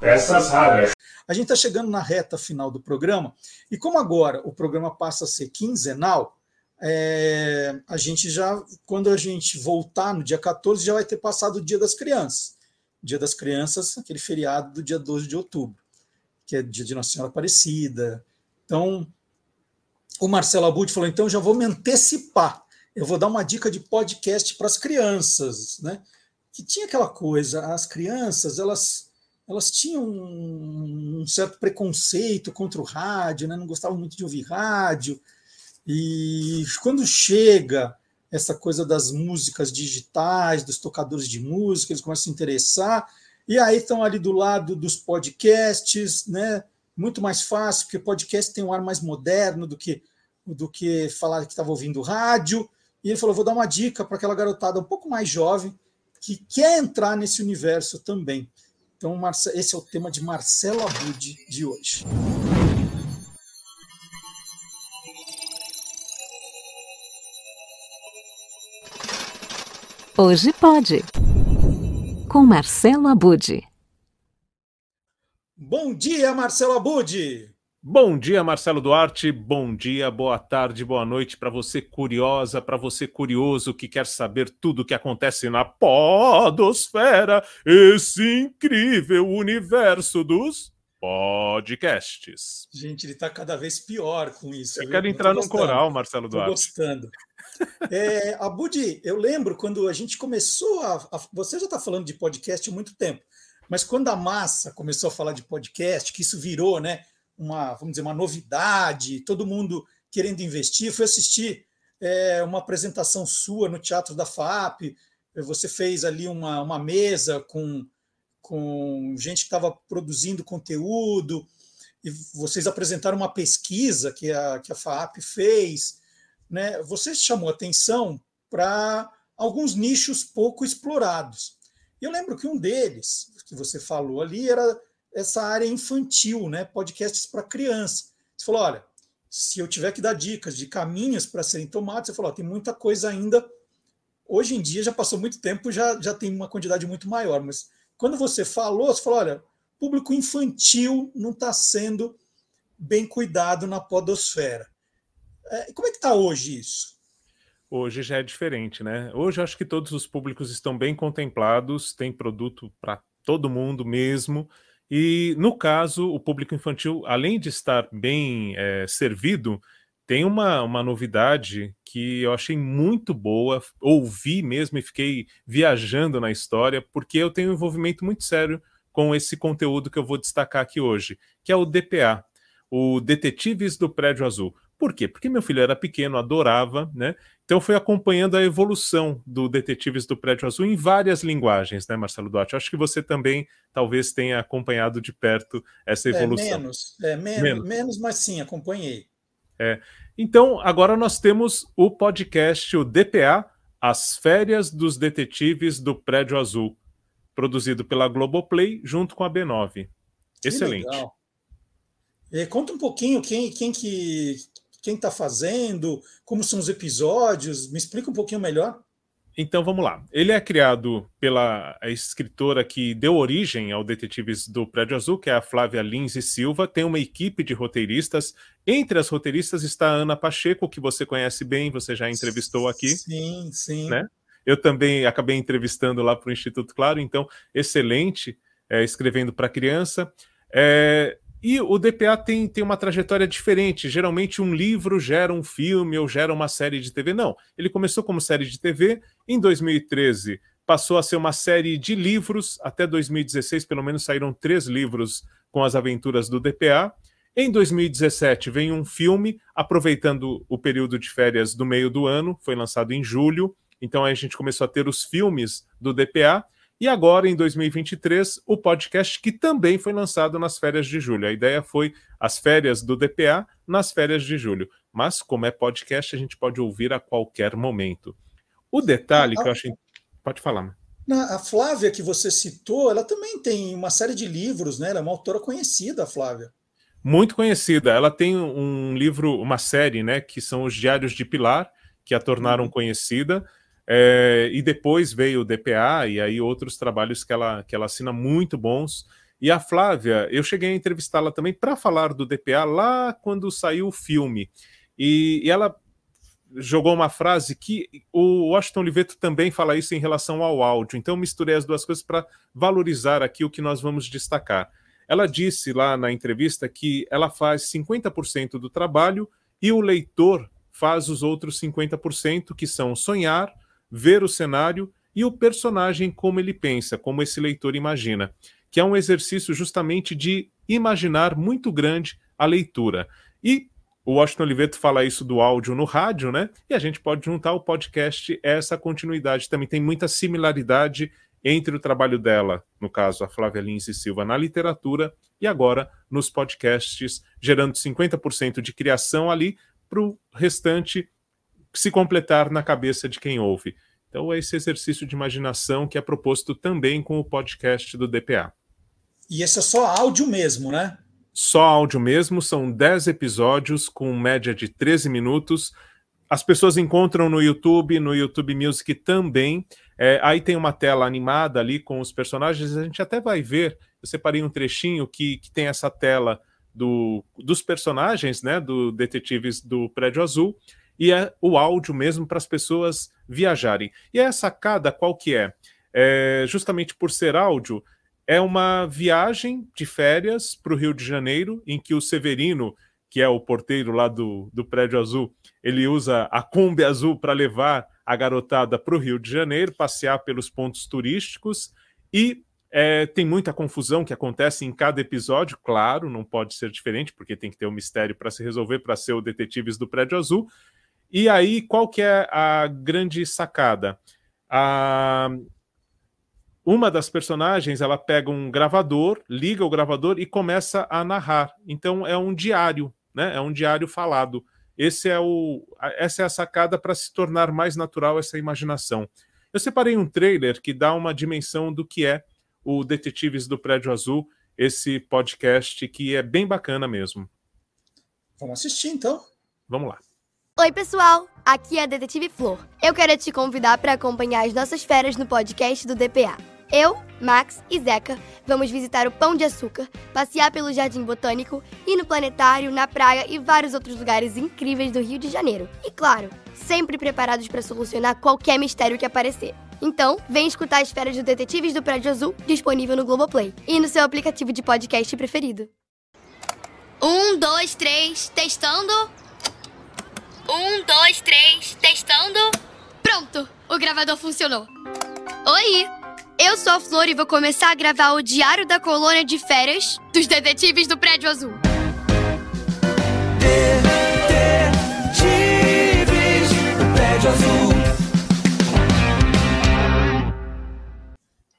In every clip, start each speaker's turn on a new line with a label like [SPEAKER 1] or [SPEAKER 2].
[SPEAKER 1] Peças raras.
[SPEAKER 2] A gente está chegando na reta final do programa, e como agora o programa passa a ser quinzenal, é, a gente já, quando a gente voltar no dia 14, já vai ter passado o Dia das Crianças. Dia das Crianças, aquele feriado do dia 12 de outubro, que é dia de Nossa Senhora Aparecida. Então, o Marcelo Abud falou: então já vou me antecipar. Eu vou dar uma dica de podcast para as crianças, né? Que tinha aquela coisa, as crianças, elas elas tinham um certo preconceito contra o rádio, né? não gostavam muito de ouvir rádio. E quando chega essa coisa das músicas digitais, dos tocadores de música, eles começam a se interessar, e aí estão ali do lado dos podcasts, né? Muito mais fácil, porque podcast tem um ar mais moderno do que do que falar que estava ouvindo rádio. E ele falou: vou dar uma dica para aquela garotada um pouco mais jovem que quer entrar nesse universo também. Então, esse é o tema de Marcelo Abud de hoje.
[SPEAKER 3] Hoje pode. Com Marcelo Abud.
[SPEAKER 2] Bom dia, Marcelo Abud.
[SPEAKER 4] Bom dia, Marcelo Duarte. Bom dia, boa tarde, boa noite para você curiosa, para você curioso que quer saber tudo o que acontece na podosfera, esse incrível universo dos podcasts.
[SPEAKER 2] Gente, ele está cada vez pior com isso.
[SPEAKER 4] Eu quero entrar num coral, Marcelo Duarte.
[SPEAKER 2] Estou gostando. É, Abud, eu lembro quando a gente começou a, a você já está falando de podcast há muito tempo, mas quando a massa começou a falar de podcast, que isso virou, né? Uma, vamos dizer, uma novidade, todo mundo querendo investir. Fui assistir é, uma apresentação sua no Teatro da FAP. Você fez ali uma, uma mesa com, com gente que estava produzindo conteúdo, e vocês apresentaram uma pesquisa que a, que a FAP fez. Né? Você chamou atenção para alguns nichos pouco explorados. Eu lembro que um deles, que você falou ali, era essa área infantil, né? podcasts para criança. Você falou, olha, se eu tiver que dar dicas de caminhos para serem tomados, você falou, tem muita coisa ainda. Hoje em dia já passou muito tempo, já, já tem uma quantidade muito maior, mas quando você falou, você falou, olha, público infantil não está sendo bem cuidado na podosfera. É, como é que está hoje isso?
[SPEAKER 4] Hoje já é diferente, né? Hoje acho que todos os públicos estão bem contemplados, tem produto para todo mundo mesmo. E, no caso, o público infantil, além de estar bem é, servido, tem uma, uma novidade que eu achei muito boa, ouvi mesmo e fiquei viajando na história, porque eu tenho um envolvimento muito sério com esse conteúdo que eu vou destacar aqui hoje, que é o DPA, o Detetives do Prédio Azul. Por quê? Porque meu filho era pequeno, adorava, né? Então foi acompanhando a evolução do Detetives do Prédio Azul em várias linguagens, né, Marcelo Duarte? Acho que você também talvez tenha acompanhado de perto essa é, evolução.
[SPEAKER 2] É, menos, é, men menos. menos, mas sim, acompanhei.
[SPEAKER 4] É. Então, agora nós temos o podcast, o DPA, As Férias dos Detetives do Prédio Azul, produzido pela Globoplay junto com a B9. Excelente.
[SPEAKER 2] E conta um pouquinho quem, quem que quem está fazendo, como são os episódios, me explica um pouquinho melhor.
[SPEAKER 4] Então vamos lá. Ele é criado pela escritora que deu origem ao Detetives do Prédio Azul, que é a Flávia Lins e Silva. Tem uma equipe de roteiristas. Entre as roteiristas está a Ana Pacheco, que você conhece bem, você já entrevistou aqui.
[SPEAKER 2] Sim, sim.
[SPEAKER 4] Né? Eu também acabei entrevistando lá para o Instituto Claro, então, excelente, é, escrevendo para criança. É, e o DPA tem, tem uma trajetória diferente. Geralmente, um livro gera um filme ou gera uma série de TV. Não. Ele começou como série de TV. Em 2013, passou a ser uma série de livros. Até 2016, pelo menos, saíram três livros com as aventuras do DPA. Em 2017, vem um filme, aproveitando o período de férias do meio do ano. Foi lançado em julho. Então, a gente começou a ter os filmes do DPA. E agora, em 2023, o podcast que também foi lançado nas férias de julho. A ideia foi as férias do DPA nas férias de julho. Mas, como é podcast, a gente pode ouvir a qualquer momento. O detalhe que eu achei. Pode falar.
[SPEAKER 2] A Flávia, que você citou, ela também tem uma série de livros, né? Ela é uma autora conhecida, a Flávia.
[SPEAKER 4] Muito conhecida. Ela tem um livro, uma série, né? Que são os Diários de Pilar, que a tornaram uhum. conhecida. É, e depois veio o DPA e aí outros trabalhos que ela, que ela assina muito bons. E a Flávia, eu cheguei a entrevistá-la também para falar do DPA lá quando saiu o filme. E, e, ela jogou uma frase que o Washington Oliveto também fala isso em relação ao áudio. Então, misturei as duas coisas para valorizar aqui o que nós vamos destacar. Ela disse lá na entrevista que ela faz 50% do trabalho e o leitor faz os outros 50%, que são sonhar, ver o cenário e o personagem como ele pensa, como esse leitor imagina, que é um exercício justamente de imaginar muito grande a leitura. E o Washington Oliveto fala isso do áudio no rádio, né? E a gente pode juntar o podcast essa continuidade. Também tem muita similaridade entre o trabalho dela, no caso a Flávia Lins e Silva, na literatura, e agora nos podcasts, gerando 50% de criação ali para o restante se completar na cabeça de quem ouve. Então, é esse exercício de imaginação que é proposto também com o podcast do DPA.
[SPEAKER 2] E esse é só áudio mesmo, né?
[SPEAKER 4] Só áudio mesmo, são 10 episódios com média de 13 minutos. As pessoas encontram no YouTube, no YouTube Music também. É, aí tem uma tela animada ali com os personagens, a gente até vai ver. Eu separei um trechinho que, que tem essa tela do, dos personagens, né, do Detetives do Prédio Azul, e é o áudio mesmo para as pessoas viajarem. E a sacada qual que é? é? Justamente por ser áudio, é uma viagem de férias para o Rio de Janeiro, em que o Severino, que é o porteiro lá do, do prédio azul, ele usa a Kombi azul para levar a garotada para o Rio de Janeiro, passear pelos pontos turísticos e é, tem muita confusão que acontece em cada episódio, claro, não pode ser diferente, porque tem que ter um mistério para se resolver para ser o Detetives do Prédio Azul. E aí, qual que é a grande sacada? A... Uma das personagens, ela pega um gravador, liga o gravador e começa a narrar. Então, é um diário, né? É um diário falado. Esse é o, essa é a sacada para se tornar mais natural essa imaginação. Eu separei um trailer que dá uma dimensão do que é o Detetives do Prédio Azul, esse podcast que é bem bacana mesmo.
[SPEAKER 2] Vamos assistir então.
[SPEAKER 4] Vamos lá.
[SPEAKER 1] Oi, pessoal! Aqui é a Detetive Flor. Eu quero te convidar para acompanhar as nossas férias no podcast do DPA. Eu, Max e Zeca vamos visitar o Pão de Açúcar, passear pelo Jardim Botânico, ir no planetário, na praia e vários outros lugares incríveis do Rio de Janeiro. E claro, sempre preparados para solucionar qualquer mistério que aparecer. Então, vem escutar as férias dos Detetives do Prédio Azul, disponível no Globoplay e no seu aplicativo de podcast preferido. Um, dois, três, testando. Um, dois, três, testando. Pronto, o gravador funcionou. Oi, eu sou a Flor e vou começar a gravar o Diário da Colônia de Férias dos Detetives do Prédio Azul.
[SPEAKER 2] Detetives do Prédio Azul.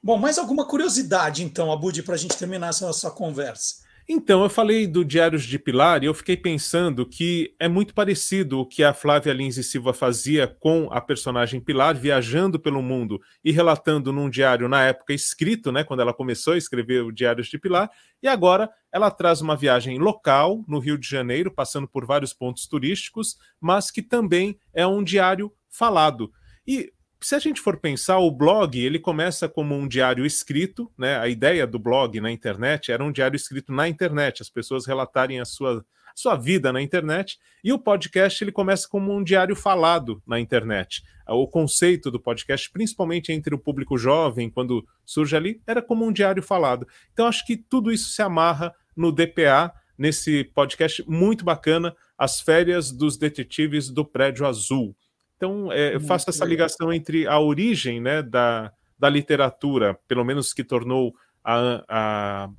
[SPEAKER 2] Bom, mais alguma curiosidade, então, Abud, para a gente terminar essa nossa conversa?
[SPEAKER 4] Então, eu falei do Diários de Pilar e eu fiquei pensando que é muito parecido o que a Flávia Lins e Silva fazia com a personagem Pilar, viajando pelo mundo e relatando num diário na época escrito, né, quando ela começou a escrever o Diários de Pilar, e agora ela traz uma viagem local no Rio de Janeiro, passando por vários pontos turísticos, mas que também é um diário falado. E se a gente for pensar, o blog ele começa como um diário escrito, né? A ideia do blog na internet era um diário escrito na internet, as pessoas relatarem a sua, sua vida na internet, e o podcast ele começa como um diário falado na internet. O conceito do podcast, principalmente entre o público jovem, quando surge ali, era como um diário falado. Então acho que tudo isso se amarra no DPA, nesse podcast muito bacana, As Férias dos Detetives do Prédio Azul. Então, é, eu faço essa ligação entre a origem né, da, da literatura, pelo menos que tornou a, a,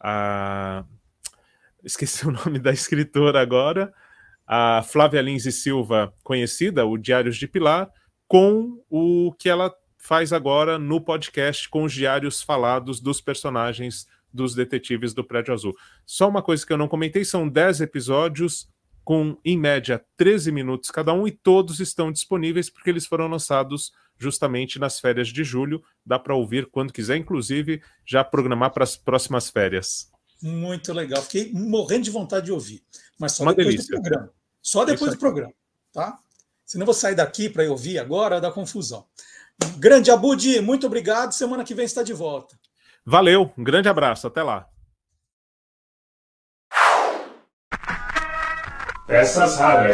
[SPEAKER 4] a, Esqueci o nome da escritora agora, a Flávia Lins e Silva, conhecida, o Diários de Pilar, com o que ela faz agora no podcast com os diários falados dos personagens dos detetives do Prédio Azul. Só uma coisa que eu não comentei: são 10 episódios com, em média, 13 minutos cada um, e todos estão disponíveis porque eles foram lançados justamente nas férias de julho. Dá para ouvir quando quiser, inclusive já programar para as próximas férias.
[SPEAKER 2] Muito legal. Fiquei morrendo de vontade de ouvir. Mas só Uma depois delícia. do programa. Só depois do programa, tá? Senão eu vou sair daqui para ouvir agora, dá confusão. Grande Abudi, muito obrigado. Semana que vem está de volta.
[SPEAKER 4] Valeu, um grande abraço, até lá.
[SPEAKER 5] Peças raras.